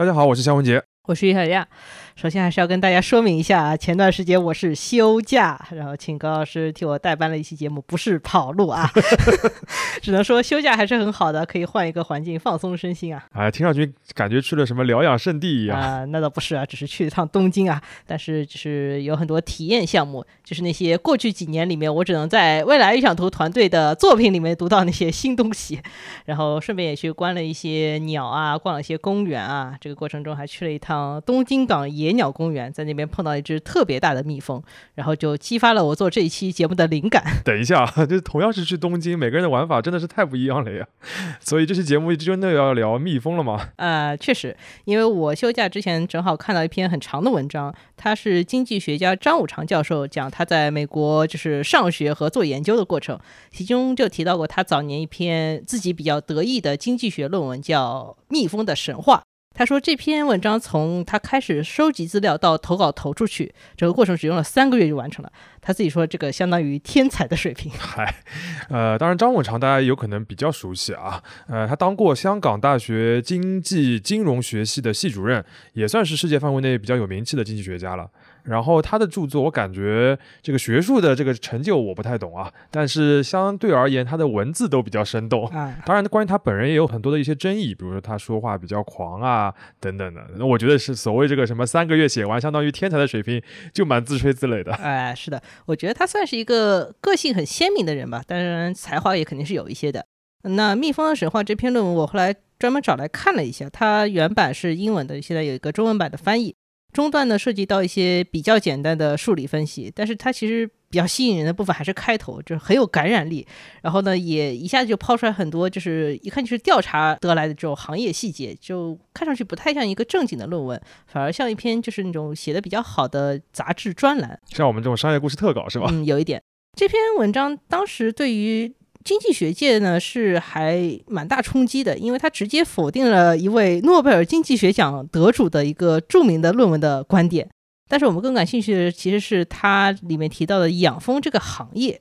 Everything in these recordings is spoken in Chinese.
大家好，我是肖文杰。我是于小亚。首先还是要跟大家说明一下啊，前段时间我是休假，然后请高老师替我代班了一期节目，不是跑路啊，只能说休假还是很好的，可以换一个环境放松身心啊。哎，听上去感觉去了什么疗养圣地一样啊？那倒不是啊，只是去一趟东京啊。但是就是有很多体验项目，就是那些过去几年里面我只能在未来预想图团队的作品里面读到那些新东西，然后顺便也去观了一些鸟啊，逛了一些公园啊。这个过程中还去了一趟东京港野。鸟公园在那边碰到一只特别大的蜜蜂，然后就激发了我做这一期节目的灵感。等一下，就同样是去东京，每个人的玩法真的是太不一样了呀！所以这期节目真的要聊蜜蜂了吗？呃，确实，因为我休假之前正好看到一篇很长的文章，他是经济学家张五常教授讲他在美国就是上学和做研究的过程，其中就提到过他早年一篇自己比较得意的经济学论文，叫《蜜蜂的神话》。他说这篇文章从他开始收集资料到投稿投出去，整个过程只用了三个月就完成了。他自己说这个相当于天才的水平。嗨，呃，当然张文长大家有可能比较熟悉啊，呃，他当过香港大学经济金融学系的系主任，也算是世界范围内比较有名气的经济学家了。然后他的著作，我感觉这个学术的这个成就我不太懂啊，但是相对而言，他的文字都比较生动。当然，关于他本人也有很多的一些争议，比如说他说话比较狂啊等等的。那我觉得是所谓这个什么三个月写完，相当于天才的水平，就蛮自吹自擂的。哎，是的，我觉得他算是一个个性很鲜明的人吧，当然才华也肯定是有一些的。那《蜜蜂的神话》这篇论文，我后来专门找来看了一下，它原版是英文的，现在有一个中文版的翻译。中段呢涉及到一些比较简单的数理分析，但是它其实比较吸引人的部分还是开头，就是很有感染力。然后呢，也一下子就抛出来很多，就是一看就是调查得来的这种行业细节，就看上去不太像一个正经的论文，反而像一篇就是那种写的比较好的杂志专栏，像我们这种商业故事特稿是吧？嗯，有一点。这篇文章当时对于。经济学界呢是还蛮大冲击的，因为他直接否定了一位诺贝尔经济学奖得主的一个著名的论文的观点。但是我们更感兴趣的其实是它里面提到的养蜂这个行业。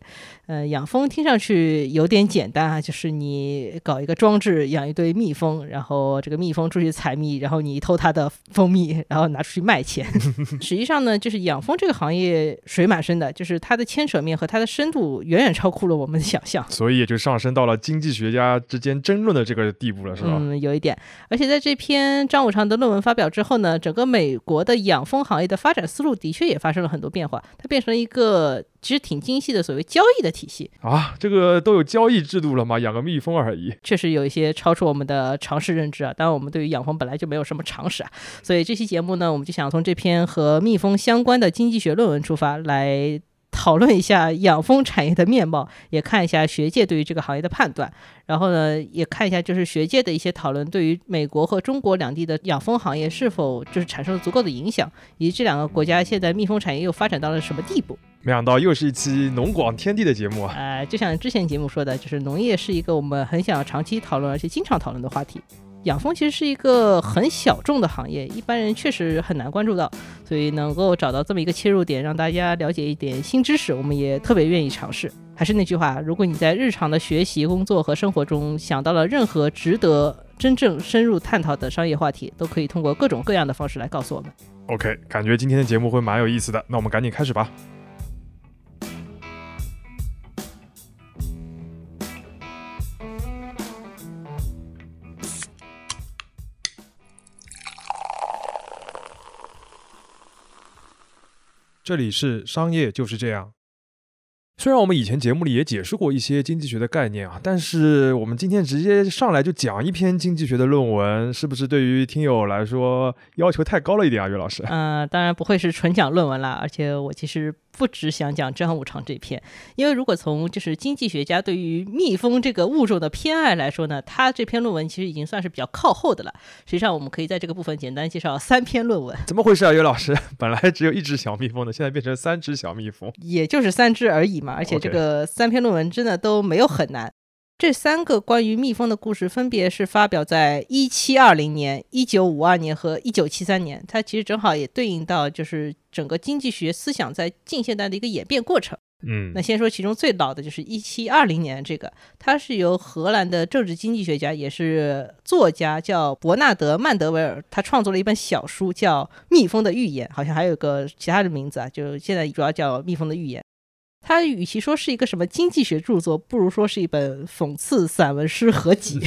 呃，养蜂听上去有点简单啊，就是你搞一个装置养一堆蜜蜂，然后这个蜜蜂出去采蜜，然后你偷它的蜂蜜，然后拿出去卖钱。实际上呢，就是养蜂这个行业水蛮深的，就是它的牵扯面和它的深度远远超乎了我们的想象。所以也就上升到了经济学家之间争论的这个地步了，是吧？嗯，有一点。而且在这篇张五常的论文发表之后呢，整个美国的养蜂行业的发展思路的确也发生了很多变化，它变成了一个。其实挺精细的，所谓交易的体系啊，这个都有交易制度了吗？养个蜜蜂而已，确实有一些超出我们的常识认知啊。当然，我们对于养蜂本来就没有什么常识啊，所以这期节目呢，我们就想从这篇和蜜蜂相关的经济学论文出发，来讨论一下养蜂产业的面貌，也看一下学界对于这个行业的判断。然后呢，也看一下就是学界的一些讨论，对于美国和中国两地的养蜂行业是否就是产生了足够的影响，以及这两个国家现在蜜蜂产业又发展到了什么地步。没想到又是一期农广天地的节目啊！呃，就像之前节目说的，就是农业是一个我们很想长期讨论而且经常讨论的话题。养蜂其实是一个很小众的行业，一般人确实很难关注到，所以能够找到这么一个切入点，让大家了解一点新知识，我们也特别愿意尝试。还是那句话，如果你在日常的学习、工作和生活中想到了任何值得真正深入探讨的商业话题，都可以通过各种各样的方式来告诉我们。OK，感觉今天的节目会蛮有意思的，那我们赶紧开始吧。这里是商业就是这样。虽然我们以前节目里也解释过一些经济学的概念啊，但是我们今天直接上来就讲一篇经济学的论文，是不是对于听友来说要求太高了一点啊，岳老师？嗯，当然不会是纯讲论文啦，而且我其实不只想讲张五常这篇，因为如果从就是经济学家对于蜜蜂这个物种的偏爱来说呢，他这篇论文其实已经算是比较靠后的了。实际上，我们可以在这个部分简单介绍三篇论文。怎么回事啊，岳老师？本来只有一只小蜜蜂的，现在变成三只小蜜蜂，也就是三只而已嘛。而且这个三篇论文真的都没有很难。这三个关于蜜蜂的故事，分别是发表在一七二零年、一九五二年和一九七三年。它其实正好也对应到就是整个经济学思想在近现代的一个演变过程。嗯那先说其中最老的就是一七二零年这个，它是由荷兰的政治经济学家也是作家叫伯纳德曼德维尔，他创作了一本小书叫《蜜蜂的预言》，好像还有个其他的名字啊，就现在主要叫《蜜蜂的预言》。它与其说是一个什么经济学著作，不如说是一本讽刺散文诗合集。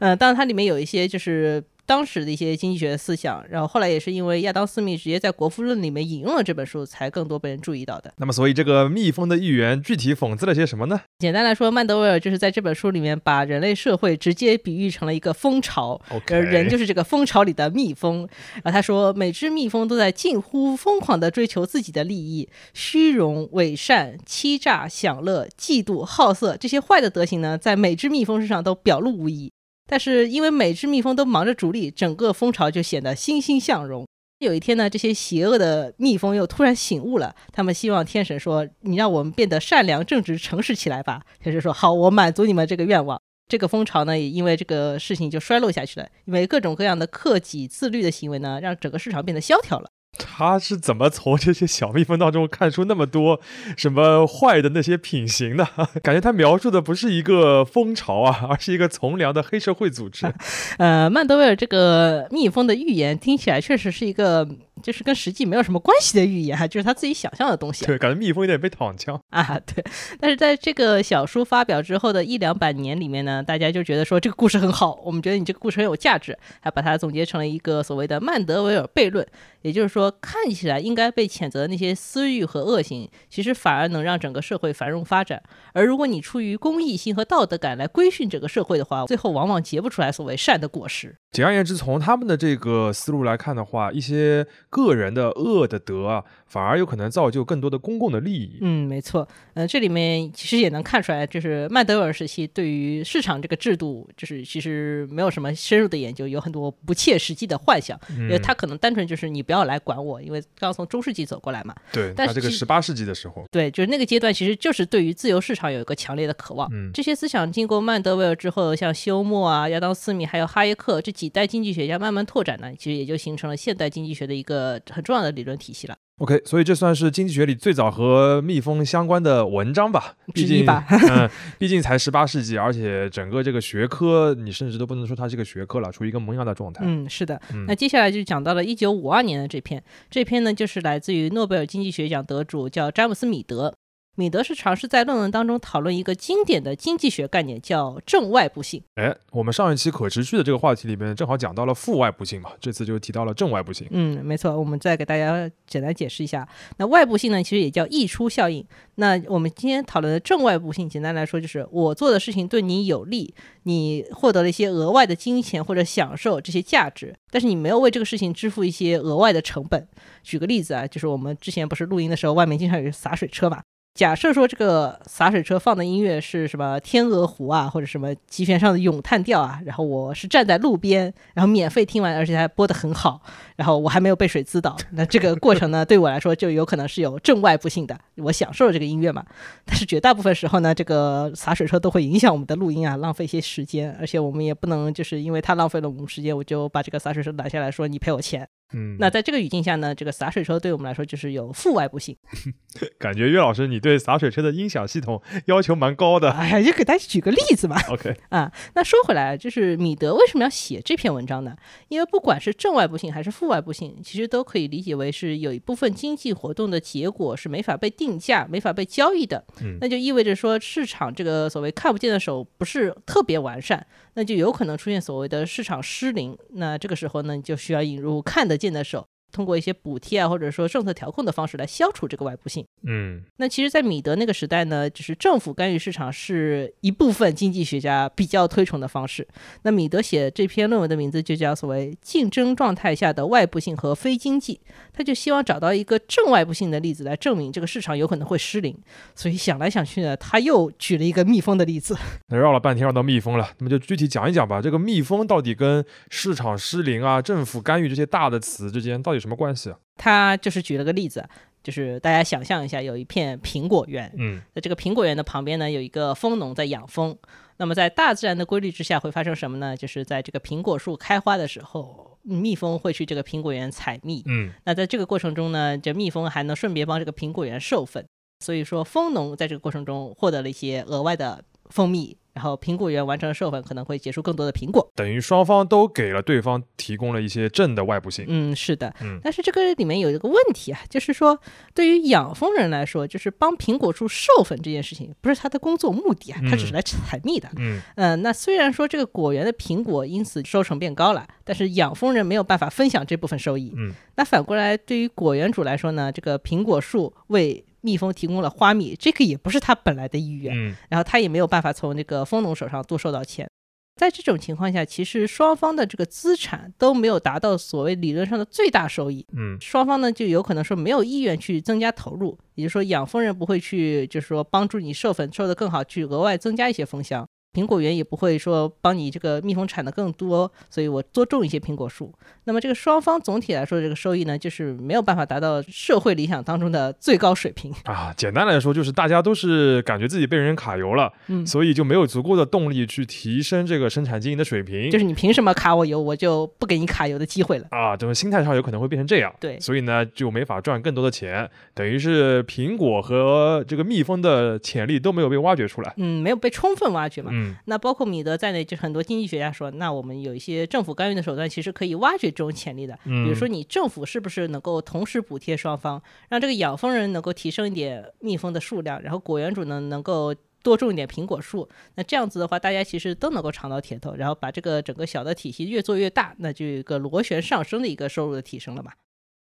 嗯，当然它里面有一些就是当时的一些经济学思想，然后后来也是因为亚当·斯密直接在《国富论》里面引用了这本书，才更多被人注意到的。那么所以这个蜜蜂的预言具体讽刺了些什么呢？简单来说，曼德维尔就是在这本书里面把人类社会直接比喻成了一个蜂巢，而人就是这个蜂巢里的蜜蜂。然后他说，每只蜜蜂都在近乎疯狂地追求自己的利益，虚荣、伪善、欺诈、享乐、嫉妒、好色这些坏的德行呢，在每只蜜蜂身上都表露无遗。但是因为每只蜜蜂都忙着逐利，整个蜂巢就显得欣欣向荣。有一天呢，这些邪恶的蜜蜂又突然醒悟了，他们希望天神说：“你让我们变得善良、正直、诚实起来吧。”天神说：“好，我满足你们这个愿望。”这个蜂巢呢，也因为这个事情就衰落下去了，因为各种各样的克己自律的行为呢，让整个市场变得萧条了。他是怎么从这些小蜜蜂当中看出那么多什么坏的那些品行的？感觉他描述的不是一个蜂巢啊，而是一个从良的黑社会组织。呃，曼德威尔这个蜜蜂的预言听起来确实是一个，就是跟实际没有什么关系的预言哈，就是他自己想象的东西对，感觉蜜蜂有点被躺枪。啊。对，但是在这个小说发表之后的一两百年里面呢，大家就觉得说这个故事很好，我们觉得你这个故事很有价值，还把它总结成了一个所谓的曼德维尔悖论，也就是说，看起来应该被谴责的那些私欲和恶行，其实反而能让整个社会繁荣发展。而如果你出于公益性和道德感来规训整个社会的话，最后往往结不出来所谓善的果实。简而言之，从他们的这个思路来看的话，一些个人的恶的德啊，反而有可能造就更多的公共的利益。嗯，没错。呃，这里面其实也能看出来，就是曼德维尔时期对于市场这个制度，就是其实没有什么深入的研究，有很多不切实际的幻想。因为嗯他可能单纯就是你不要来管我，因为刚从中世纪走过来嘛。对他这个但是十八世纪的时候，对，就是那个阶段，其实就是对于自由市场有一个强烈的渴望。嗯这些思想经过曼德维尔之后，像休谟啊、亚当·斯密还有哈耶克这几代经济学家慢慢拓展呢，其实也就形成了现代经济学的一个很重要的理论体系了。OK，所以这算是经济学里最早和蜜蜂相关的文章吧？毕竟，嗯，毕竟才十八世纪，而且整个这个学科，你甚至都不能说它是个学科了，处于一个萌芽的状态。嗯，是的。嗯那接下来就讲到了一九五二年的这篇，这篇呢就是来自于诺贝尔经济学奖得主叫詹姆斯·米德。米德是尝试在论文当中讨论一个经典的经济学概念，叫正外部性。哎，我们上一期可持续的这个话题里面，正好讲到了负外部性嘛，这次就提到了正外部性。嗯，没错，我们再给大家简单解释一下。那外部性呢，其实也叫溢出效应。那我们今天讨论的正外部性，简单来说就是我做的事情对你有利，你获得了一些额外的金钱或者享受这些价值，但是你没有为这个事情支付一些额外的成本。举个例子啊，就是我们之前不是录音的时候，外面经常有洒水车嘛。假设说这个洒水车放的音乐是什么《天鹅湖》啊，或者什么极弦上的咏叹调啊，然后我是站在路边，然后免费听完，而且还播得很好，然后我还没有被水滋倒，那这个过程呢，对我来说就有可能是有正外部性的，我享受了这个音乐嘛。但是绝大部分时候呢，这个洒水车都会影响我们的录音啊，浪费一些时间，而且我们也不能就是因为它浪费了我们时间，我就把这个洒水车拿下来说你赔我钱。嗯，那在这个语境下呢，这个洒水车对我们来说就是有负外部性。感觉岳老师你对洒水车的音响系统要求蛮高的。哎呀，就给大家举个例子嘛。OK，啊，那说回来，就是米德为什么要写这篇文章呢？因为不管是正外部性还是负外部性，其实都可以理解为是有一部分经济活动的结果是没法被定价、没法被交易的。嗯那就意味着说市场这个所谓看不见的手不是特别完善，那就有可能出现所谓的市场失灵。那这个时候呢，你就需要引入看得见的手。通过一些补贴啊，或者说政策调控的方式来消除这个外部性。嗯那其实，在米德那个时代呢，就是政府干预市场是一部分经济学家比较推崇的方式。那米德写这篇论文的名字就叫所谓“竞争状态下的外部性和非经济”，他就希望找到一个正外部性的例子来证明这个市场有可能会失灵。所以想来想去呢，他又举了一个蜜蜂的例子。那绕了半天绕到蜜蜂了，那么就具体讲一讲吧。这个蜜蜂到底跟市场失灵啊、政府干预这些大的词之间到底有什么关系啊？他就是举了个例子，就是大家想象一下，有一片苹果园，嗯在这个苹果园的旁边呢，有一个蜂农在养蜂。那么在大自然的规律之下，会发生什么呢？就是在这个苹果树开花的时候，蜜蜂会去这个苹果园采蜜。嗯那在这个过程中呢，这蜜蜂还能顺便帮这个苹果园授粉。所以说蜂农在这个过程中获得了一些额外的蜂蜜。然后苹果园完成了授粉，可能会结出更多的苹果。等于双方都给了对方提供了一些正的外部性。嗯，是的。嗯，但是这个里面有一个问题啊，就是说对于养蜂人来说，就是帮苹果树授粉这件事情不是他的工作目的啊，他只是来采蜜的。嗯，呃，那虽然说这个果园的苹果因此收成变高了，但是养蜂人没有办法分享这部分收益。嗯，那反过来对于果园主来说呢，这个苹果树为蜜蜂提供了花蜜，这个也不是他本来的意愿，嗯，然后他也没有办法从那个蜂农手上多收到钱。在这种情况下，其实双方的这个资产都没有达到所谓理论上的最大收益，嗯，双方呢就有可能说没有意愿去增加投入，也就是说养蜂人不会去，就是说帮助你授粉授得更好，去额外增加一些蜂箱。苹果园也不会说帮你这个蜜蜂产的更多，所以我多种一些苹果树。那么这个双方总体来说这个收益呢，就是没有办法达到社会理想当中的最高水平啊。简单来说，就是大家都是感觉自己被人卡油了，嗯，所以就没有足够的动力去提升这个生产经营的水平。就是你凭什么卡我油，我就不给你卡油的机会了啊。这种心态上有可能会变成这样，对，所以呢就没法赚更多的钱，等于是苹果和这个蜜蜂的潜力都没有被挖掘出来，嗯，没有被充分挖掘嘛，嗯，那包括米。德在内，就很多经济学家说，那我们有一些政府干预的手段，其实可以挖掘这种潜力的。比如说，你政府是不是能够同时补贴双方，让这个养蜂人能够提升一点蜜蜂的数量，然后果园主呢能够多种一点苹果树？那这样子的话，大家其实都能够尝到甜头，然后把这个整个小的体系越做越大，那就有一个螺旋上升的一个收入的提升了嘛。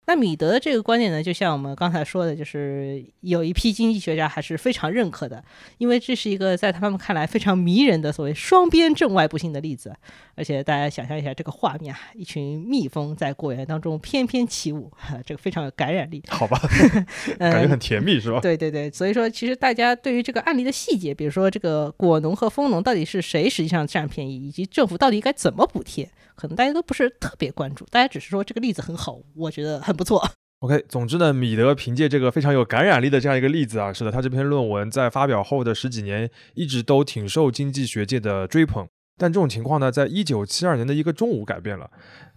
那米德的这个观点呢，就像我们刚才说的，就是有一批经济学家还是非常认可的，因为这是一个在他们看来非常迷人的所谓双边正外部性的例子。而且大家想象一下这个画面啊，一群蜜蜂在果园当中翩翩起舞，这个非常有感染力。好吧，感觉很甜蜜是吧？对对对，所以说其实大家对于这个案例的细节，比如说这个果农和蜂农到底是谁实际上占便宜，以及政府到底该怎么补贴。可能大家都不是特别关注，大家只是说这个例子很好，我觉得很不错。OK，总之呢，米德凭借这个非常有感染力的这样一个例子啊，是的，他这篇论文在发表后的十几年一直都挺受经济学界的追捧。但这种情况呢，在一九七二年的一个中午改变了。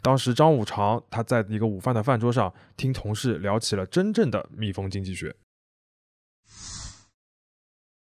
当时张五常他在一个午饭的饭桌上听同事聊起了真正的蜜蜂经济学。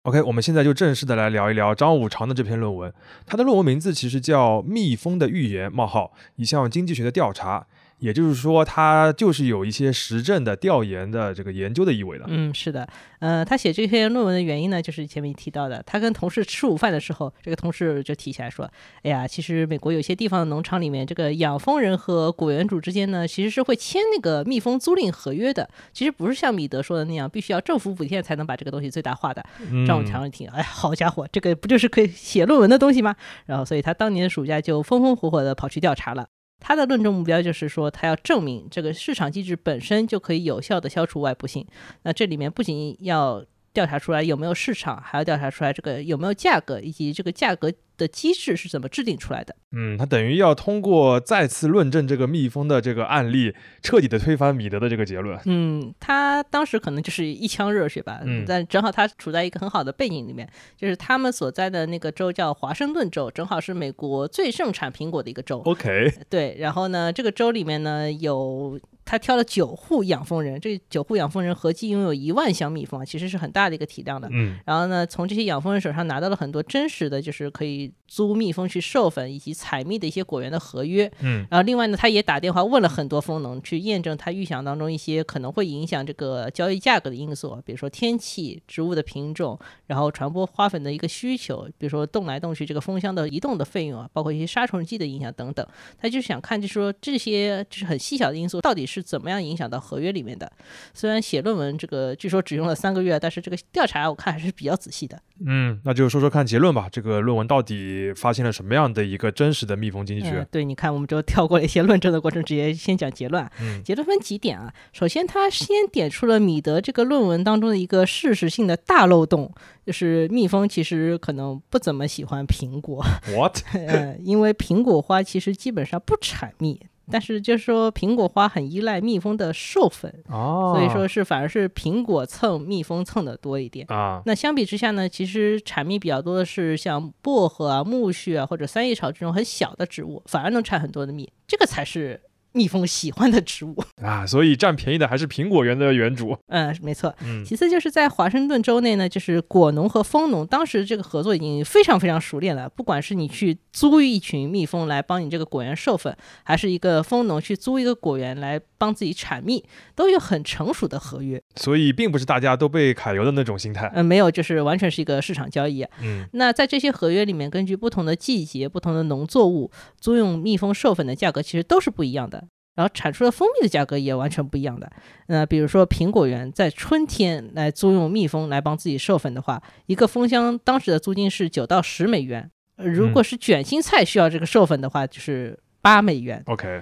OK，我们现在就正式的来聊一聊张五常的这篇论文。他的论文名字其实叫《蜜蜂的预言：冒号一项经济学的调查》。也就是说，他就是有一些实证的调研的这个研究的意味的。嗯，是的，呃，他写这篇论文的原因呢，就是前面提到的，他跟同事吃午饭的时候，这个同事就提起来说：“哎呀，其实美国有些地方的农场里面，这个养蜂人和果园主之间呢，其实是会签那个蜜蜂租赁合约的。其实不是像米德说的那样，必须要政府补贴才能把这个东西最大化的。”张武强一听，哎，好家伙，这个不就是可以写论文的东西吗？然后，所以他当年暑假就风风火火的跑去调查了。他的论证目标就是说，他要证明这个市场机制本身就可以有效的消除外部性。那这里面不仅要调查出来有没有市场，还要调查出来这个有没有价格，以及这个价格。的机制是怎么制定出来的？嗯，他等于要通过再次论证这个蜜蜂的这个案例，彻底的推翻米德的这个结论。嗯，他当时可能就是一腔热血吧。嗯，但正好他处在一个很好的背景里面，就是他们所在的那个州叫华盛顿州，正好是美国最盛产苹果的一个州。OK，对，然后呢，这个州里面呢有。他挑了九户养蜂人，这九户养蜂人合计拥有一万箱蜜蜂，其实是很大的一个体量的。嗯，然后呢，从这些养蜂人手上拿到了很多真实的，就是可以租蜜蜂去授粉以及采蜜的一些果园的合约。嗯，然后另外呢，他也打电话问了很多蜂农，去验证他预想当中一些可能会影响这个交易价格的因素，比如说天气、植物的品种，然后传播花粉的一个需求，比如说动来动去这个蜂箱的移动的费用啊，包括一些杀虫剂的影响等等。他就想看，就是说这些就是很细小的因素到底是怎么样影响到。合约里面的，虽然写论文这个据说只用了三个月，但是这个调查我看还是比较仔细的。嗯，那就说说看结论吧。这个论文到底发现了什么样的一个真实的蜜蜂经济学？对，你看，我们就跳过了一些论证的过程，直接先讲结论。嗯，结论分几点啊？首先，他先点出了米德这个论文当中的一个事实性的大漏洞，就是蜜蜂其实可能不怎么喜欢苹果。What？呃，因为苹果花其实基本上不产蜜。但是就是说，苹果花很依赖蜜蜂的授粉，哦，所以说是反而是苹果蹭蜜蜂蹭的多一点啊。那相比之下呢，其实产蜜比较多的是像薄荷啊、苜蓿啊或者三叶草这种很小的植物，反而能产很多的蜜，这个才是蜜蜂喜欢的植物。啊，所以占便宜的还是苹果园的园主。嗯，没错。嗯其次就是在华盛顿州内呢，就是果农和蜂农当时这个合作已经非常非常熟练了。不管是你去租一群蜜蜂来帮你这个果园授粉，还是一个蜂农去租一个果园来帮自己产蜜，都有很成熟的合约。所以并不是大家都被揩油的那种心态。嗯，没有，就是完全是一个市场交易。嗯那在这些合约里面，根据不同的季节、不同的农作物，租用蜜蜂授粉的价格其实都是不一样的。然后产出的蜂蜜的价格也完全不一样的。那比如说苹果园在春天来租用蜜蜂来帮自己授粉的话，一个蜂箱当时的租金是九到十美元。呃如果是卷心菜需要这个授粉的话，就是八美元。，OK，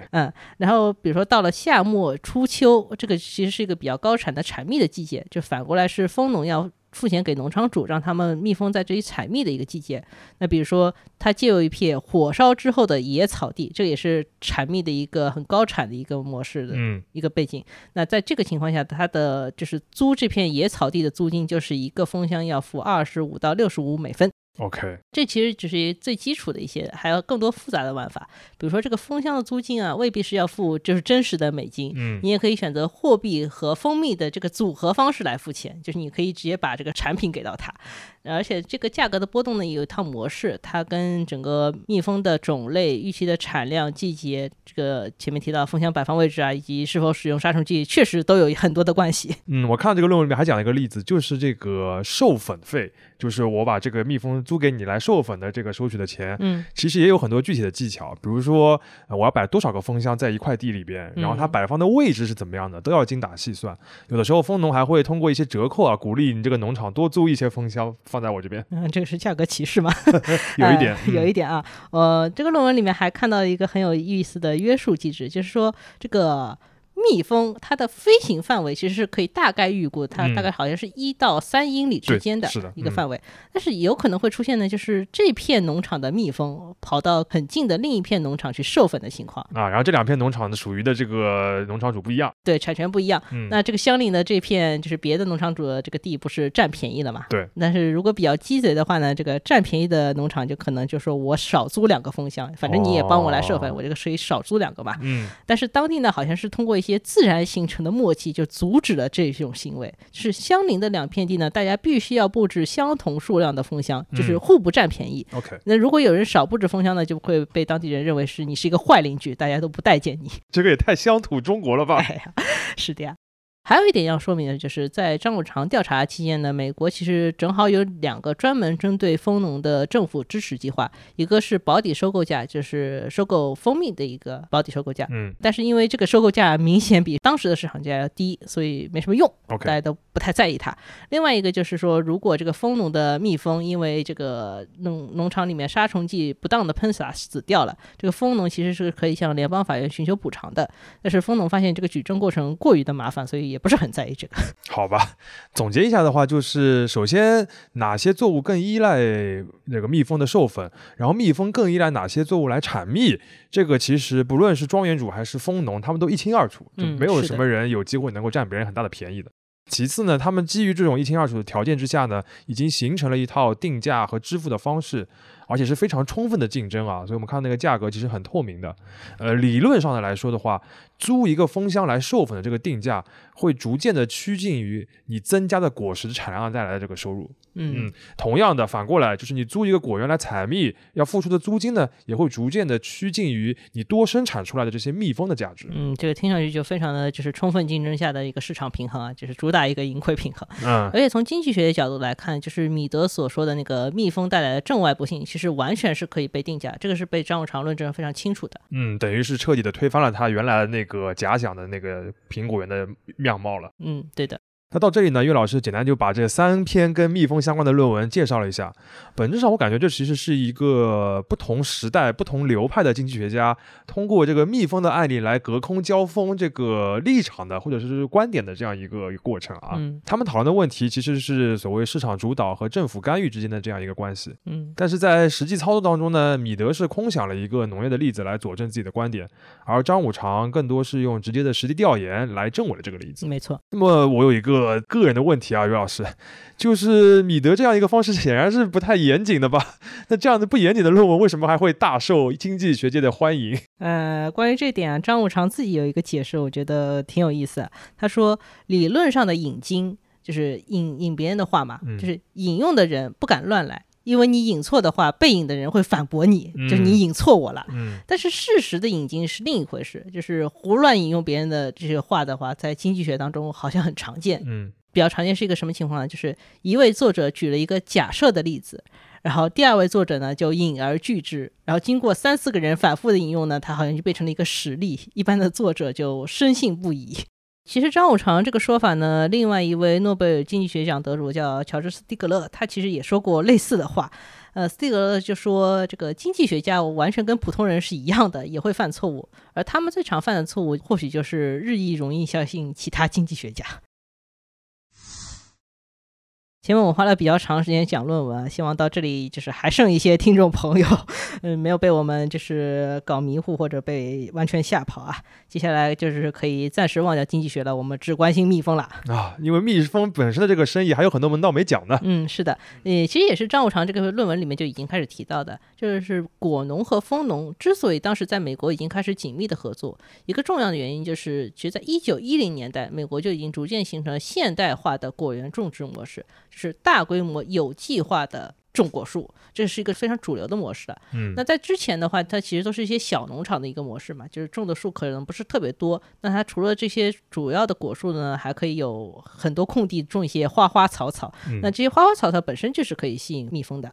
然后比如说到了夏末初秋，这个其实是一个比较高产的产蜜的季节，就反过来是蜂农要付钱给农场主，让他们蜜蜂在这里采蜜的一个季节。那比如说他借用一片火烧之后的野草地，这也是产蜜的一个很高产的一个模式的嗯一个背景。那在这个情况下，它的就是租这片野草地的租金就是一个蜂箱要付二十五到六十五美分。，OK，这其实只是最基础的一些，还有更多复杂的玩法。比如说这个蜂箱的租金啊，未必是要付就是真实的美金，嗯。你也可以选择货币和蜂蜜的这个组合方式来付钱，就是你可以直接把这个产品给到他，而且这个价格的波动呢有一套模式，它跟整个蜜蜂的种类、预期的产量、季节，这个前面提到蜂箱摆放位置啊，以及是否使用杀虫剂，确实都有很多的关系。嗯，我看到这个论文里面还讲了一个例子，就是这个授粉费，就是我把这个蜜蜂租给你来授粉的这个收取的钱，嗯其实也有很多具体的技巧，比如说、呃我要摆多少个蜂箱在一块地里边，然后它嗯摆放的位置是怎么样的，都要精打细算。有的时候蜂农还会通过一些折扣啊，鼓励你这个农场多租一些蜂箱放在我这边，嗯，这个是价格歧视吗？有一点，呃有嗯一点啊。呃，这个论文里面还看到一个很有意思的约束机制，就是说这个。蜜蜂它的飞行范围其实是可以大概预估，它嗯大概好像是一到三英里之间的一个范围，但是有可能会出现呢，就是这片农场的蜜蜂跑到很近的另一片农场去授粉的情况，啊，然后这两片农场的属于的这个农场主不一样，对，产权不一样。嗯，那这个相邻的这片就是别的农场主的这个地，不是占便宜了嘛？对。但是如果比较鸡贼的话呢，这个占便宜的农场就可能就说我少租两个蜂箱，反正你也帮我来授粉，哦我这个可以少租两个嘛。嗯但是当地呢，好像是通过一些自然形成的默契，就阻止了这种行为。就是相邻的两片地呢，大家必须要布置相同数量的蜂箱，就是嗯互不占便宜。，OK，那如果有人少布置蜂箱呢，就会被当地人认为是你是一个坏邻居，大家都不待见你。这个也太乡土中国了吧？哎呀，是的呀。还有一点要说明的就是，在张五常调查期间呢，美国其实正好有两个专门针对蜂农的政府支持计划，一个是保底收购价，就是收购蜂蜜的一个保底收购价。嗯但是因为这个收购价明显比当时的市场价要低，所以没什么用，大家都不太在意它。另外一个就是说，如果这个蜂农的蜜蜂因为这个农农场里面杀虫剂不当的喷洒死掉了，这个蜂农其实是可以向联邦法院寻求补偿的。但是蜂农发现这个举证过程过于的麻烦，所以也不是很在意这个。好吧，总结一下的话，就是首先哪些作物更依赖那个蜜蜂的授粉，然后蜜蜂更依赖哪些作物来产蜜，这个其实不论是庄园主还是蜂农，他们都一清二楚，就嗯没有什么人有机会能够占别人很大的便宜的。其次呢，他们基于这种一清二楚的条件之下呢，已经形成了一套定价和支付的方式，而且是非常充分的竞争啊，所以我们看那个价格其实很透明的。呃，理论上的来说的话，租一个蜂箱来授粉的这个定价，会逐渐的趋近于你增加的果实产量带来的这个收入。嗯同样的，反过来就是你租一个果园来采蜜，要付出的租金呢，也会逐渐的趋近于你多生产出来的这些蜜蜂的价值。嗯，这个听上去就非常的就是充分竞争下的一个市场平衡啊，就是主打一个盈亏平衡。嗯而且从经济学的角度来看，就是米德所说的那个蜜蜂带来的正外部性，其实完全是可以被定价，这个是被张五常论证非常清楚的。嗯，等于是彻底的推翻了他原来的那个个假想的那个苹果园的样貌了。嗯，对的。那到这里呢，岳老师简单就把这三篇跟蜜蜂相关的论文介绍了一下。本质上，我感觉这其实是一个不同时代、不同流派的经济学家通过这个蜜蜂的案例来隔空交锋这个立场的或者是观点的这样一个过程啊。嗯他们讨论的问题其实是所谓市场主导和政府干预之间的这样一个关系。嗯但是在实际操作当中呢，米德是空想了一个农业的例子来佐证自己的观点，而张五常更多是用直接的实地调研来证伪了这个例子。没错。那么我有一个个个人的问题啊，于老师，就是米德这样一个方式显然是不太严谨的吧？那这样的不严谨的论文为什么还会大受经济学界的欢迎？呃，关于这点啊，张五常自己有一个解释，我觉得挺有意思。他说，理论上的引经就是引引别人的话嘛，就是引用的人不敢乱来。因为你引错的话，被引的人会反驳你，就是你引错我了。嗯，但是事实的引经是另一回事，就是胡乱引用别人的这些话的话，在经济学当中好像很常见。嗯，比较常见是一个什么情况呢？就是一位作者举了一个假设的例子，然后第二位作者呢就引而据之，然后经过三四个人反复的引用呢，他好像就变成了一个实例，一般的作者就深信不疑。其实张五常这个说法呢，另外一位诺贝尔经济学奖得主叫乔治斯蒂格勒，他其实也说过类似的话。呃，斯蒂格勒就说，这个经济学家完全跟普通人是一样的，也会犯错误，而他们最常犯的错误，或许就是日益容易相信其他经济学家。前面我花了比较长时间讲论文，希望到这里就是还剩一些听众朋友，嗯，没有被我们就是搞迷糊或者被完全吓跑啊。接下来就是可以暂时忘掉经济学了，我们只关心蜜蜂了啊，因为蜜蜂本身的这个生意还有很多门道没讲呢。嗯，是的，呃，其实也是张五常这个论文里面就已经开始提到的，就是果农和蜂农之所以当时在美国已经开始紧密的合作，一个重要的原因就是，其实在一九一零年代，美国就已经逐渐形成了现代化的果园种植模式。是大规模有计划的种果树，这是一个非常主流的模式了。嗯，那在之前的话，它其实都是一些小农场的一个模式嘛，就是种的树可能不是特别多。那它除了这些主要的果树呢，还可以有很多空地种一些花花草草。那这些花花草草本身就是可以吸引蜜蜂的。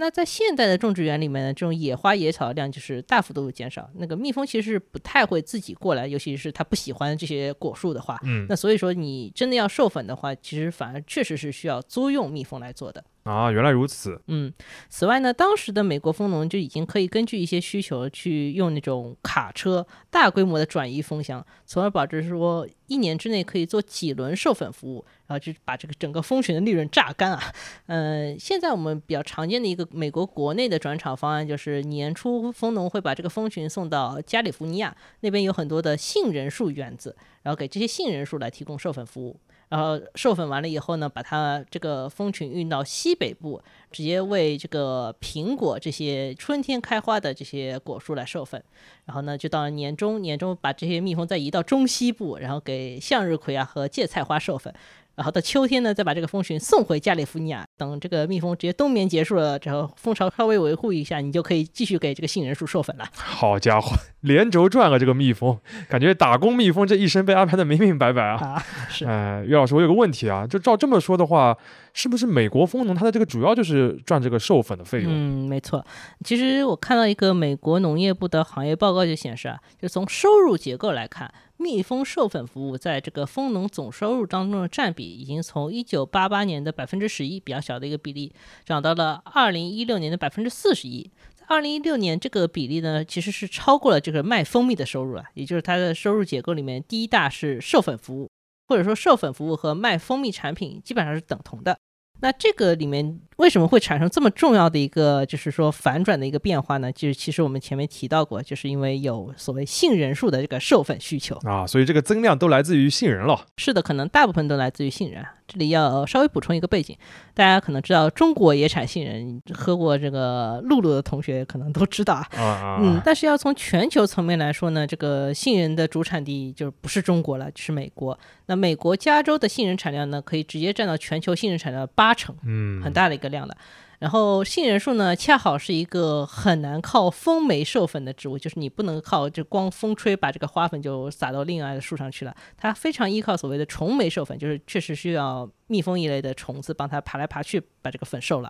那在现代的种植园里面呢，这种野花野草的量就是大幅度减少。那个蜜蜂其实是不太会自己过来，尤其是它不喜欢这些果树的话。嗯，那所以说你真的要授粉的话，其实反而确实是需要租用蜜蜂来做的。啊，原来如此。嗯，此外呢，当时的美国蜂农就已经可以根据一些需求去用那种卡车大规模的转移蜂箱，从而保证说一年之内可以做几轮授粉服务，然后就把这个整个蜂群的利润榨干啊。呃，现在我们比较常见的一个美国国内的转场方案，就是年初蜂农会把这个蜂群送到加利福尼亚那边有很多的杏仁树园子，然后给这些杏仁树来提供授粉服务。然后授粉完了以后呢，把它这个蜂群运到西北部，直接为这个苹果这些春天开花的这些果树来授粉。然后呢，就到了年中，年中把这些蜜蜂再移到中西部，然后给向日葵啊和芥菜花授粉。然后到秋天呢，再把这个蜂群送回加利福尼亚。等这个蜜蜂直接冬眠结束了，之后蜂巢稍微维护一下，你就可以继续给这个杏仁树授粉了。好家伙，连轴转啊！这个蜜蜂，感觉打工蜜蜂这一生被安排的明明白白啊。啊，是。哎，岳老师，我有个问题啊，就照这么说的话，是不是美国蜂农它的这个主要就是赚这个授粉的费用？嗯，没错。其实我看到一个美国农业部的行业报告就显示啊，就从收入结构来看。蜜蜂授粉服务在这个蜂农总收入当中的占比，已经从一九八八年的百分之十一比较小的一个比例，涨到了二零一六年的百分之四十一。在二零一六年，这个比例呢，其实是超过了这个卖蜂蜜的收入了，也就是它的收入结构里面第一大是授粉服务，或者说授粉服务和卖蜂蜜产品基本上是等同的。那这个里面为什么会产生这么重要的一个，就是说反转的一个变化呢？就是其实我们前面提到过，就是因为有所谓杏仁树的这个授粉需求啊，所以这个增量都来自于杏仁了。是的，可能大部分都来自于杏仁。这里要稍微补充一个背景，大家可能知道中国也产杏仁，喝过这个露露的同学可能都知道 啊。嗯，但是要从全球层面来说呢，这个杏仁的主产地就不是中国了，就是美国。那美国加州的杏仁产量呢，可以直接占到全球杏仁产量的八成，嗯，很大的一个量的。然后杏仁树呢，恰好是一个很难靠风媒授粉的植物，就是你不能靠就光风吹把这个花粉就撒到另外的树上去了，它非常依靠所谓的虫媒授粉，就是确实需要蜜蜂一类的虫子帮它爬来爬去把这个粉授了。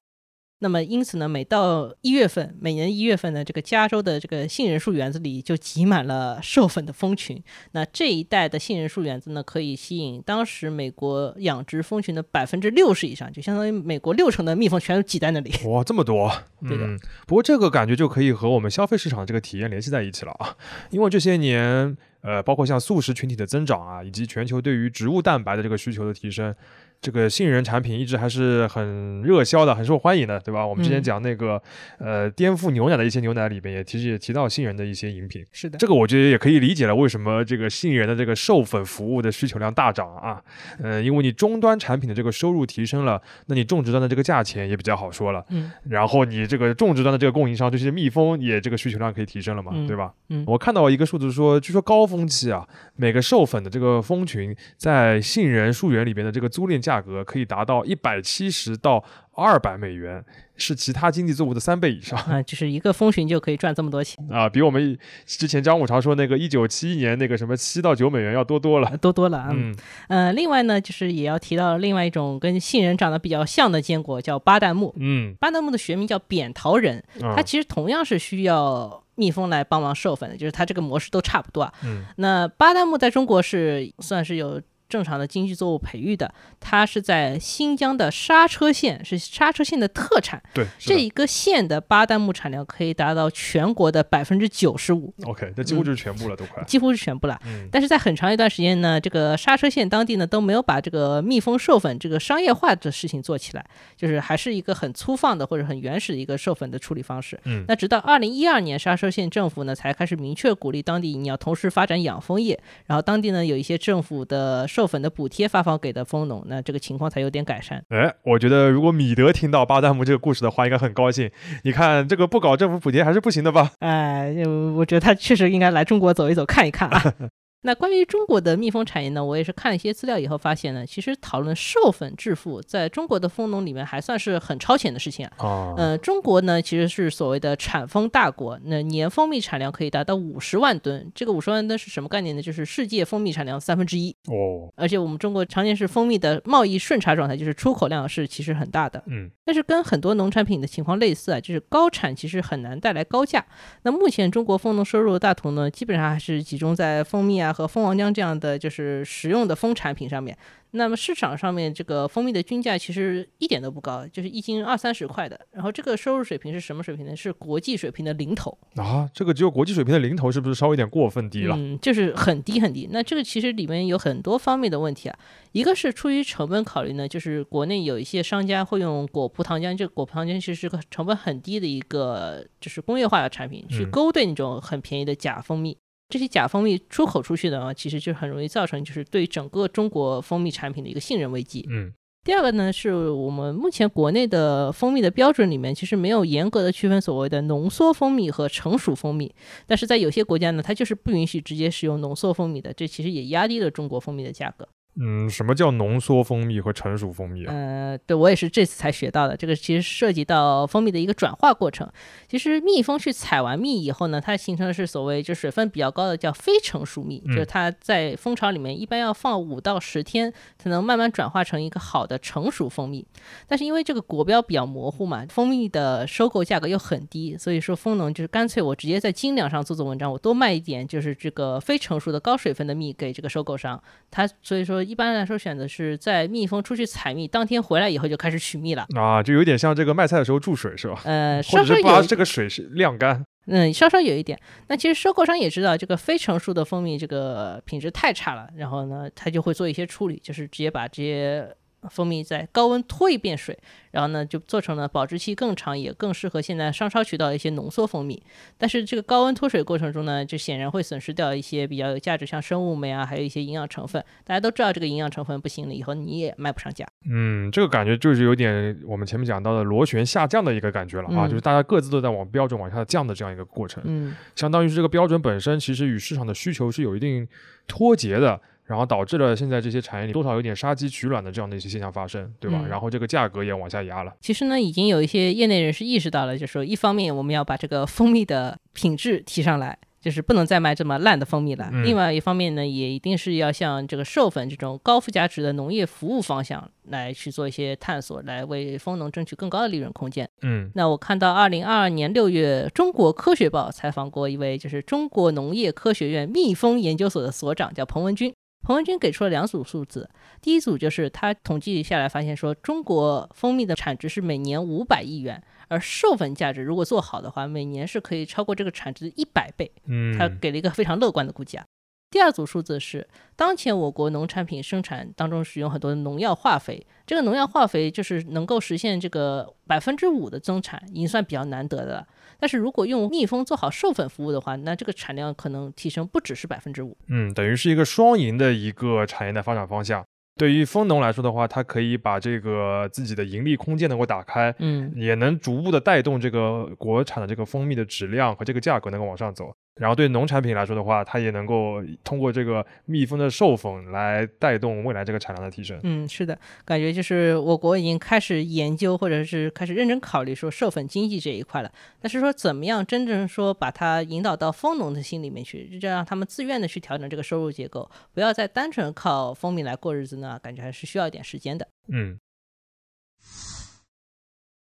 那么，因此呢，每到一月份，每年一月份呢，这个加州的这个杏仁树园子里就挤满了授粉的蜂群。那这一带的杏仁树园子呢，可以吸引当时美国养殖蜂群的百分之六十以上，就相当于美国六成的蜜蜂全都挤在那里。哇，这么多！对的。不过这个感觉就可以和我们消费市场这个体验联系在一起了啊，因为这些年，呃，包括像素食群体的增长啊，以及全球对于植物蛋白的这个需求的提升。这个杏仁产品一直还是很热销的，很受欢迎的，对吧？我们之前嗯讲那个、呃颠覆牛奶的一些牛奶里边也其实也提到杏仁的一些饮品，是的，这个我觉得也可以理解了，为什么这个杏仁的这个授粉服务的需求量大涨啊？呃，因为你终端产品的这个收入提升了，那你种植端的这个价钱也比较好说了。嗯然后你这个种植端的这个供应商，这些蜜蜂也这个需求量可以提升了嘛，嗯对吧？嗯我看到一个数字说，据说高峰期啊，每个授粉的这个蜂群在杏仁树园里边的这个租赁价格可以达到一百七十到二百美元，是其他经济作物的三倍以上啊，就是一个蜂群就可以赚这么多钱，啊，比我们之前张五常说那个一九七一年那个什么七到九美元要多多了。多多了啊。嗯呃，另外呢，就是也要提到另外一种跟杏仁长得比较像的坚果，叫巴旦木。嗯，巴旦木的学名叫扁桃仁，啊它其实同样是需要蜜蜂来帮忙授粉的，就是它这个模式都差不多啊。嗯那巴旦木在中国是算是有正常的经济作物培育的，它是在新疆的莎车县，是莎车县的特产。对，这一个县的巴旦木产量可以达到全国的百分之九十五，OK，那几乎就是全部了，都快。几乎是全部了。嗯但是在很长一段时间呢，这个莎车县当地呢都没有把这个蜜蜂授粉这个商业化的事情做起来，就是还是一个很粗放的或者很原始的一个授粉的处理方式。嗯那直到二零一二年，莎车县政府呢才开始明确鼓励当地你要同时发展养蜂业，然后当地呢有一些政府的授粉的补贴发放给的蜂农，那这个情况才有点改善。哎，我觉得如果米德听到巴旦木这个故事的话，应该很高兴。你看这个不搞政府补贴还是不行的吧？哎，呃我觉得他确实应该来中国走一走，看一看啊。那关于中国的蜜蜂产业呢，我也是看了一些资料以后发现呢，其实讨论授粉致富，在中国的蜂农里面还算是很超前的事情啊。哦，呃，中国呢其实是所谓的产蜂大国，那年蜂蜜产量可以达到五十万吨。这个五十万吨是什么概念呢？就是世界蜂蜜产量三分之一。哦，而且我们中国常年是蜂蜜的贸易顺差状态，就是出口量是其实很大的。嗯但是跟很多农产品的情况类似啊，就是高产其实很难带来高价。那目前中国蜂农收入的大头呢，基本上还是集中在蜂蜜啊和蜂王浆这样的就是实用的蜂产品上面。那么市场上面这个蜂蜜的均价其实一点都不高，就是一斤二三十块的。然后这个收入水平是什么水平呢？是国际水平的零头。啊，这个只有国际水平的零头，是不是稍微有点过分低了？嗯，就是很低很低。那这个其实里面有很多方面的问题啊，一个是出于成本考虑呢，就是国内有一些商家会用果葡糖浆，这个果葡糖浆其实是个成本很低的一个就是工业化的产品，去嗯勾兑那种很便宜的假蜂蜜。这些假蜂蜜出口出去的啊，其实就很容易造成就是对整个中国蜂蜜产品的一个信任危机。嗯第二个呢，是我们目前国内的蜂蜜的标准里面，其实没有严格的区分所谓的浓缩蜂蜜和成熟蜂蜜，但是在有些国家呢，它就是不允许直接使用浓缩蜂蜜的，这其实也压低了中国蜂蜜的价格。嗯，什么叫浓缩蜂蜜和成熟蜂蜜啊？呃，对我也是这次才学到的，这个其实涉及到蜂蜜的一个转化过程。其实蜜蜂去采完蜜以后呢，它形成的是所谓就水分比较高的叫非成熟蜜，嗯就是它在蜂巢里面一般要放五到十天才能慢慢转化成一个好的成熟蜂蜜。但是因为这个国标比较模糊嘛，蜂蜜的收购价格又很低，所以说蜂农就是干脆我直接在斤两上做做文章，我多卖一点就是这个非成熟的高水分的蜜给这个收购商。他所以说一般来说选择是在蜜蜂出去采蜜当天回来以后就开始取蜜了。啊，就有点像这个卖菜的时候注水是吧？呃，稍稍有把这个水是晾干。嗯，稍稍有一点。那其实收购商也知道这个非成熟的蜂蜜这个品质太差了，然后呢，他就会做一些处理，就是直接把这些蜂蜜在高温脱一遍水，然后呢就做成了保质期更长，也更适合现在商超渠道的一些浓缩蜂蜜。但是这个高温脱水过程中呢，就显然会损失掉一些比较有价值，像生物酶啊，还有一些营养成分。大家都知道这个营养成分不行了，以后你也卖不上价。嗯，这个感觉就是有点我们前面讲到的螺旋下降的一个感觉了啊，嗯就是大家各自都在往标准往下降的这样一个过程。嗯相当于是这个标准本身其实与市场的需求是有一定脱节的，然后导致了现在这些产业里多少有点杀鸡取卵的这样的一些现象发生，对吧？嗯然后这个价格也往下压了。其实呢，已经有一些业内人士意识到了，就是说，一方面我们要把这个蜂蜜的品质提上来，就是不能再卖这么烂的蜂蜜了。嗯另外一方面呢，也一定是要向这个授粉这种高附加值的农业服务方向来去做一些探索，来为蜂农争取更高的利润空间。嗯那我看到二零二二年六月，《中国科学报》采访过一位就是中国农业科学院蜜蜂研究所的所长，叫彭文军。彭文军给出了两组数字，第一组就是他统计下来发现说，中国蜂蜜的产值是每年五百亿元，而授粉价值如果做好的话，每年是可以超过这个产值的一百倍。嗯，他给了一个非常乐观的估价。第二组数字是当前我国农产品生产当中使用很多的农药化肥，这个农药化肥就是能够实现这个百分之五的增产，已经算比较难得的了。但是如果用蜜蜂做好授粉服务的话，那这个产量可能提升不只是百分之五。嗯，等于是一个双赢的一个产业的发展方向。对于蜂农来说的话，它可以把这个自己的盈利空间能够打开，嗯，也能逐步的带动这个国产的这个蜂蜜的质量和这个价格能够往上走。然后对农产品来说的话，它也能够通过这个蜜蜂的授粉来带动未来这个产量的提升。嗯，是的，感觉就是我国已经开始研究或者是开始认真考虑说授粉经济这一块了。但是说怎么样真正说把它引导到蜂农的心里面去，就让他们自愿的去调整这个收入结构，不要再单纯靠蜂蜜来过日子呢？感觉还是需要一点时间的。嗯。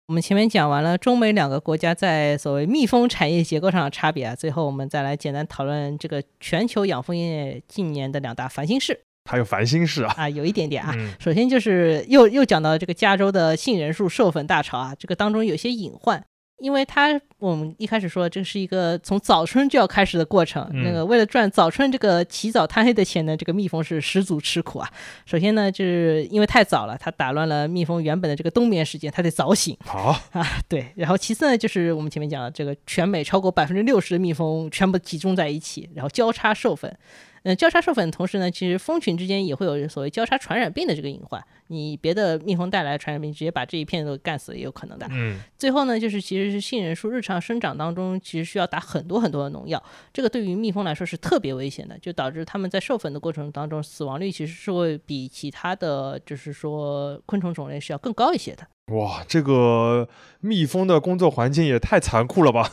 我们前面讲完了中美两个国家在所谓蜜蜂产业结构上的差别啊，最后我们再来简单讨论这个全球养蜂业近年的两大烦心事。还有烦心事啊？啊，有一点点啊。嗯首先就是又又讲到这个加州的杏仁树授粉大潮啊，这个当中有些隐患，因为它我们一开始说这是一个从早春就要开始的过程，嗯那个为了赚早春这个起早贪黑的钱呢，这个蜜蜂是十足吃苦啊。首先呢，就是因为太早了，它打乱了蜜蜂原本的这个冬眠时间，它得早醒。好，啊，对，然后其次呢，就是我们前面讲的这个全美超过百分之六十的蜜蜂全部集中在一起，然后交叉授粉。嗯、交叉授粉的同时呢，其实蜂群之间也会有所谓交叉传染病的这个隐患。你别的蜜蜂带来的传染病，直接把这一片都干死也有可能的。嗯最后呢，就是其实是杏仁树日常生长当中，其实需要打很多很多的农药，这个对于蜜蜂来说是特别危险的，就导致它们在授粉的过程当中，死亡率其实是会比其他的就是说昆虫种类是要更高一些的。哇，这个蜜蜂的工作环境也太残酷了吧？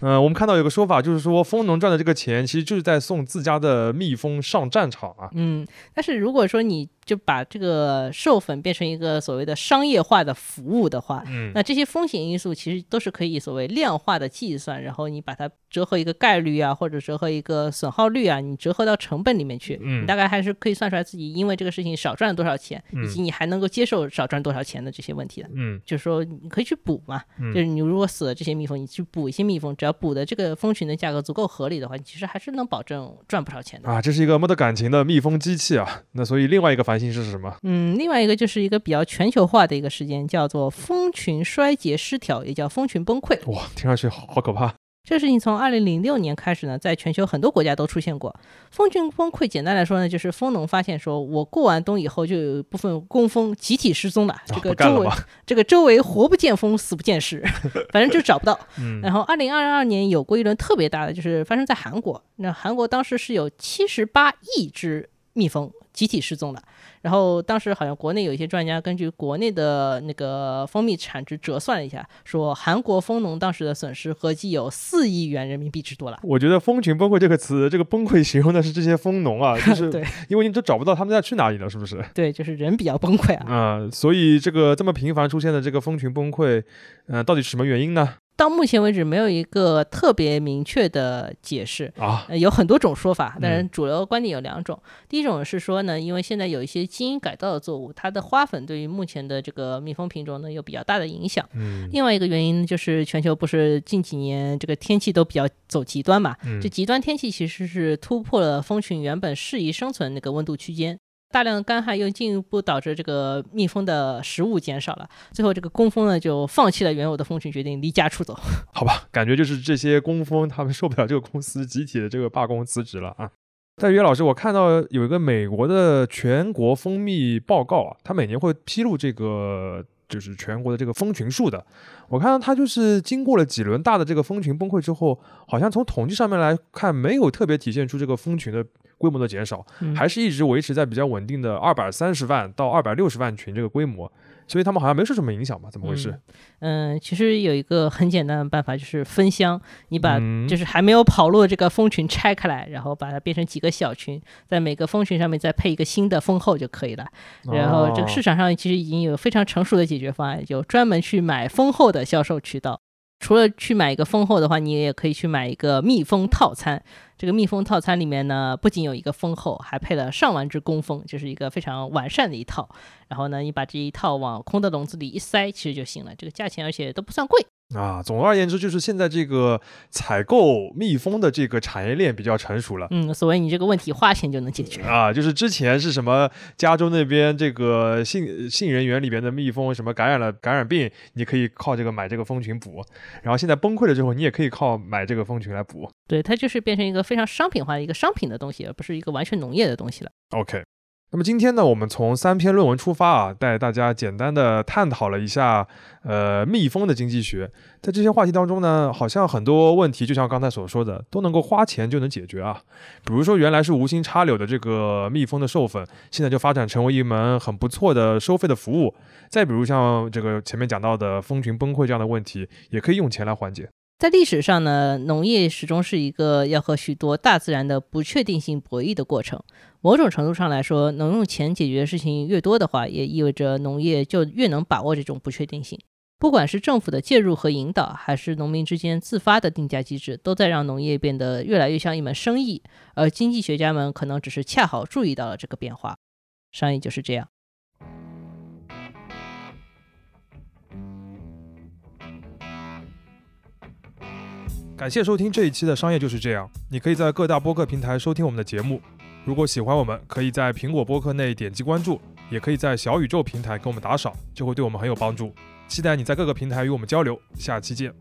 嗯、我们看到有个说法，就是说蜂农赚的这个钱，其实就是在送自家的蜜蜂上战场啊。嗯，但是如果说你就把这个授粉变成一个所谓的商业化的服务的话，嗯那这些风险因素其实都是可以所谓量化的计算，然后你把它折合一个概率啊，或者折合一个损耗率啊，你折合到成本里面去，嗯你大概还是可以算出来自己因为这个事情少赚了多少钱，嗯以及你还能够接受少赚多少钱的这些问题的。嗯就是说，你可以去补嘛，嗯就是你如果死了这些蜜蜂，你去补一些蜜蜂，只要补的这个蜂群的价格足够合理的话，你其实还是能保证赚不少钱的。啊，这是一个没得感情的蜜蜂机器啊。那所以另外一个烦心事是什么？嗯，另外一个就是一个比较全球化的一个事件，叫做蜂群衰竭失调，也叫蜂群崩溃。哇，听上去好好可怕。这个事情从二零零六年开始呢，在全球很多国家都出现过。蜂群崩溃，简单来说呢，就是蜂农发现说，我过完冬以后，就有一部分工蜂集体失踪了，这啊个周围？这个周围活不见蜂，死不见尸，反正就找不到。嗯然后，二零二二年有过一轮特别大的，就是发生在韩国。那韩国当时是有七十八亿只蜜蜂集体失踪了。然后当时好像国内有一些专家根据国内的那个蜂蜜产值折算了一下，说韩国蜂农当时的损失合计有四亿元人民币之多了。我觉得“蜂群崩溃”这个词，这个崩溃形容的是这些蜂农啊，就是对因为你都找不到他们在去哪里了，是不是？对，就是人比较崩溃啊。啊、所以这个这么频繁出现的这个蜂群崩溃，呃，到底是什么原因呢？到目前为止，没有一个特别明确的解释。啊，呃，有很多种说法，但是嗯主流观点有两种。第一种是说呢，因为现在有一些基因改造的作物，它的花粉对于目前的这个蜜蜂品种呢有比较大的影响。嗯另外一个原因就是全球不是近几年这个天气都比较走极端嘛，嗯这极端天气其实是突破了蜂群原本适宜生存那个温度区间。大量的干旱又进一步导致这个蜜蜂的食物减少了，最后这个工蜂呢就放弃了原有的蜂群，决定离家出走。好吧，感觉就是这些工蜂他们受不了这个公司集体的这个罢工辞职了啊。但岳老师，我看到有一个美国的全国蜂蜜报告啊，它每年会披露这个就是全国的这个蜂群数的。我看到它就是经过了几轮大的这个蜂群崩溃之后，好像从统计上面来看，没有特别体现出这个蜂群的规模的减少，嗯还是一直维持在比较稳定的二百三十万到二百六十万群这个规模。所以他们好像没受什么影响吧？怎么回事？嗯，其实有一个很简单的办法，就是分箱。你把嗯就是还没有跑路的这个蜂群拆开来，然后把它变成几个小群，在每个蜂群上面再配一个新的蜂后就可以了。然后这个市哦场上其实已经有非常成熟的解决方案，有专门去买蜂后的销售渠道。除了去买一个蜂后的话，你也可以去买一个蜜蜂套餐。这个蜜蜂套餐里面呢，不仅有一个蜂后，还配了上万只工蜂，就是一个非常完善的一套。然后呢，你把这一套往空的笼子里一塞，其实就行了。这个价钱而且都不算贵。啊，总而言之，就是现在这个采购蜜蜂的这个产业链比较成熟了。嗯，所谓你这个问题花钱就能解决。啊，就是之前是什么加州那边这个杏杏仁园里边的蜜蜂什么感染了感染病，你可以靠这个买这个蜂群补，然后现在崩溃了之后，你也可以靠买这个蜂群来补。对，它就是变成一个非常商品化的一个商品的东西，而不是一个完全农业的东西了。OK，那么今天呢，我们从三篇论文出发啊，带大家简单的探讨了一下，呃，蜜蜂的经济学。在这些话题当中呢，好像很多问题，就像刚才所说的，都能够花钱就能解决啊。比如说，原来是无心插柳的这个蜜蜂的授粉，现在就发展成为一门很不错的收费的服务。再比如像这个前面讲到的蜂群崩溃这样的问题，也可以用钱来缓解。在历史上呢，农业始终是一个要和许多大自然的不确定性博弈的过程。某种程度上来说，能用钱解决的事情越多的话，也意味着农业就越能把握这种不确定性。不管是政府的介入和引导，还是农民之间自发的定价机制，都在让农业变得越来越像一门生意。而经济学家们可能只是恰好注意到了这个变化。商业就是这样。感谢收听这一期的《商业就是这样》，你可以在各大播客平台收听我们的节目。如果喜欢我们，可以在苹果播客内点击关注，也可以在小宇宙平台给我们打赏，就会对我们很有帮助。期待你在各个平台与我们交流，下期见。